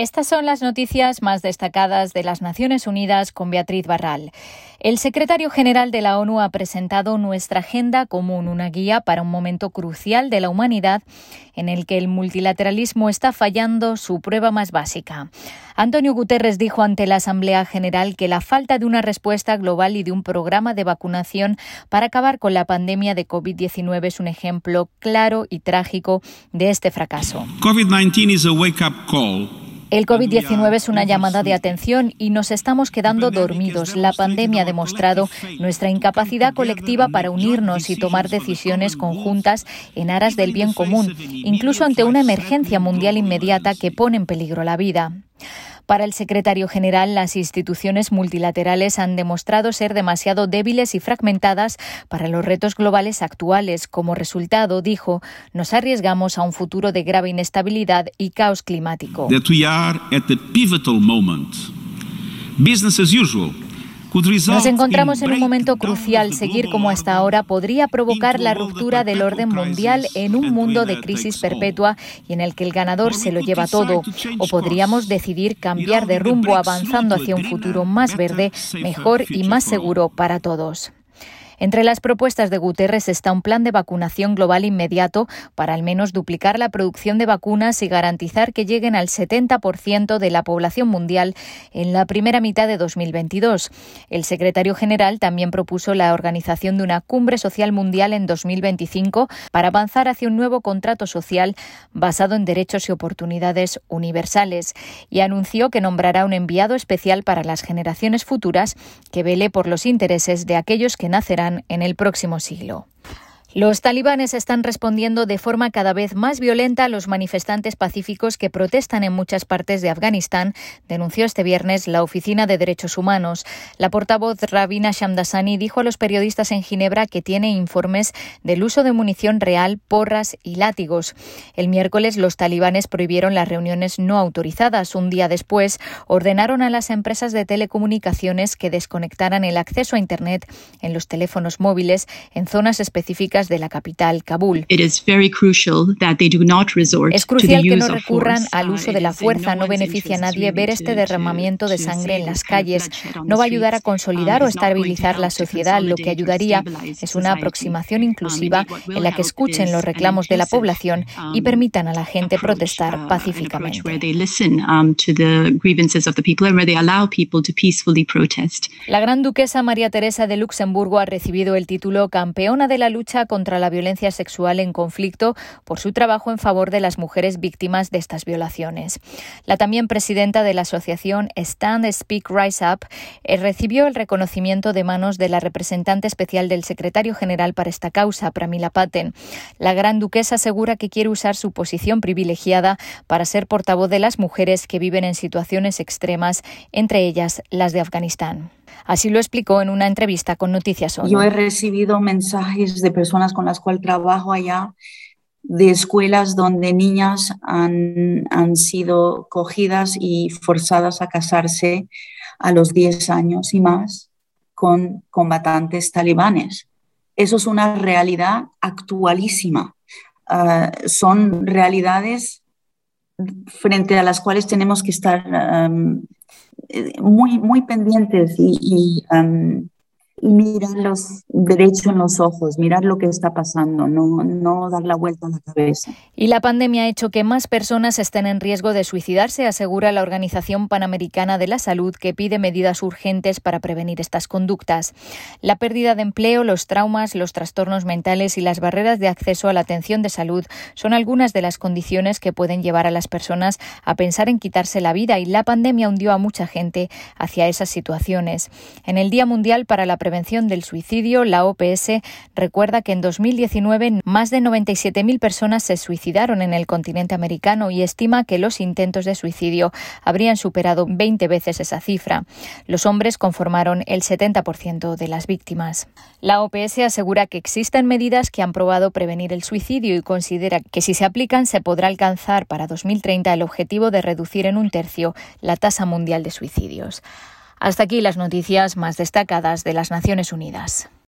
Estas son las noticias más destacadas de las Naciones Unidas con Beatriz Barral. El secretario general de la ONU ha presentado nuestra agenda común, una guía para un momento crucial de la humanidad en el que el multilateralismo está fallando su prueba más básica. Antonio Guterres dijo ante la Asamblea General que la falta de una respuesta global y de un programa de vacunación para acabar con la pandemia de COVID-19 es un ejemplo claro y trágico de este fracaso. COVID-19 is a wake-up call el COVID-19 es una llamada de atención y nos estamos quedando dormidos. La pandemia ha demostrado nuestra incapacidad colectiva para unirnos y tomar decisiones conjuntas en aras del bien común, incluso ante una emergencia mundial inmediata que pone en peligro la vida. Para el secretario general, las instituciones multilaterales han demostrado ser demasiado débiles y fragmentadas para los retos globales actuales. Como resultado, dijo, nos arriesgamos a un futuro de grave inestabilidad y caos climático. Business as usual nos encontramos en un momento crucial. Seguir como hasta ahora podría provocar la ruptura del orden mundial en un mundo de crisis perpetua y en el que el ganador se lo lleva todo. O podríamos decidir cambiar de rumbo avanzando hacia un futuro más verde, mejor y más seguro para todos. Entre las propuestas de Guterres está un plan de vacunación global inmediato para al menos duplicar la producción de vacunas y garantizar que lleguen al 70% de la población mundial en la primera mitad de 2022. El secretario general también propuso la organización de una cumbre social mundial en 2025 para avanzar hacia un nuevo contrato social basado en derechos y oportunidades universales y anunció que nombrará un enviado especial para las generaciones futuras que vele por los intereses de aquellos que nacerán en el próximo siglo. Los talibanes están respondiendo de forma cada vez más violenta a los manifestantes pacíficos que protestan en muchas partes de Afganistán, denunció este viernes la Oficina de Derechos Humanos. La portavoz Rabina Shamdasani dijo a los periodistas en Ginebra que tiene informes del uso de munición real, porras y látigos. El miércoles los talibanes prohibieron las reuniones no autorizadas. Un día después ordenaron a las empresas de telecomunicaciones que desconectaran el acceso a Internet en los teléfonos móviles en zonas específicas de la capital, Kabul. Es crucial que no recurran al uso de la fuerza. No beneficia a nadie ver este derramamiento de sangre en las calles. No va a ayudar a consolidar o estabilizar la sociedad. Lo que ayudaría es una aproximación inclusiva en la que escuchen los reclamos de la población y permitan a la gente protestar pacíficamente. La gran duquesa María Teresa de Luxemburgo ha recibido el título Campeona de la lucha contra la violencia sexual en conflicto por su trabajo en favor de las mujeres víctimas de estas violaciones. La también presidenta de la asociación Stand Speak Rise Up eh, recibió el reconocimiento de manos de la representante especial del secretario general para esta causa, Pramila Paten. La gran duquesa asegura que quiere usar su posición privilegiada para ser portavoz de las mujeres que viven en situaciones extremas, entre ellas las de Afganistán. Así lo explicó en una entrevista con Noticias Yo he recibido mensajes de personas con las cuales trabajo allá, de escuelas donde niñas han, han sido cogidas y forzadas a casarse a los 10 años y más con combatantes talibanes. Eso es una realidad actualísima. Ah, son realidades frente a las cuales tenemos que estar eh, muy, muy pendientes y, y mirar los derechos en los ojos, mirar lo que está pasando, no, no dar la vuelta a la cabeza. Y la pandemia ha hecho que más personas estén en riesgo de suicidarse, asegura la Organización Panamericana de la Salud, que pide medidas urgentes para prevenir estas conductas. La pérdida de empleo, los traumas, los trastornos mentales y las barreras de acceso a la atención de salud son algunas de las condiciones que pueden llevar a las personas a pensar en quitarse la vida y la pandemia hundió a mucha gente hacia esas situaciones. En el Día Mundial para la Prevención del Suicidio, la OPS recuerda que en 2019 más de 97.000 personas se suicidaron en el continente americano y estima que los intentos de suicidio habrían superado 20 veces esa cifra. Los hombres conformaron el 70% de las víctimas. La OPS asegura que existen medidas que han probado prevenir el suicidio y considera que si se aplican se podrá alcanzar para 2030 el objetivo de reducir en un tercio la tasa mundial de suicidios. Hasta aquí las noticias más destacadas de las Naciones Unidas.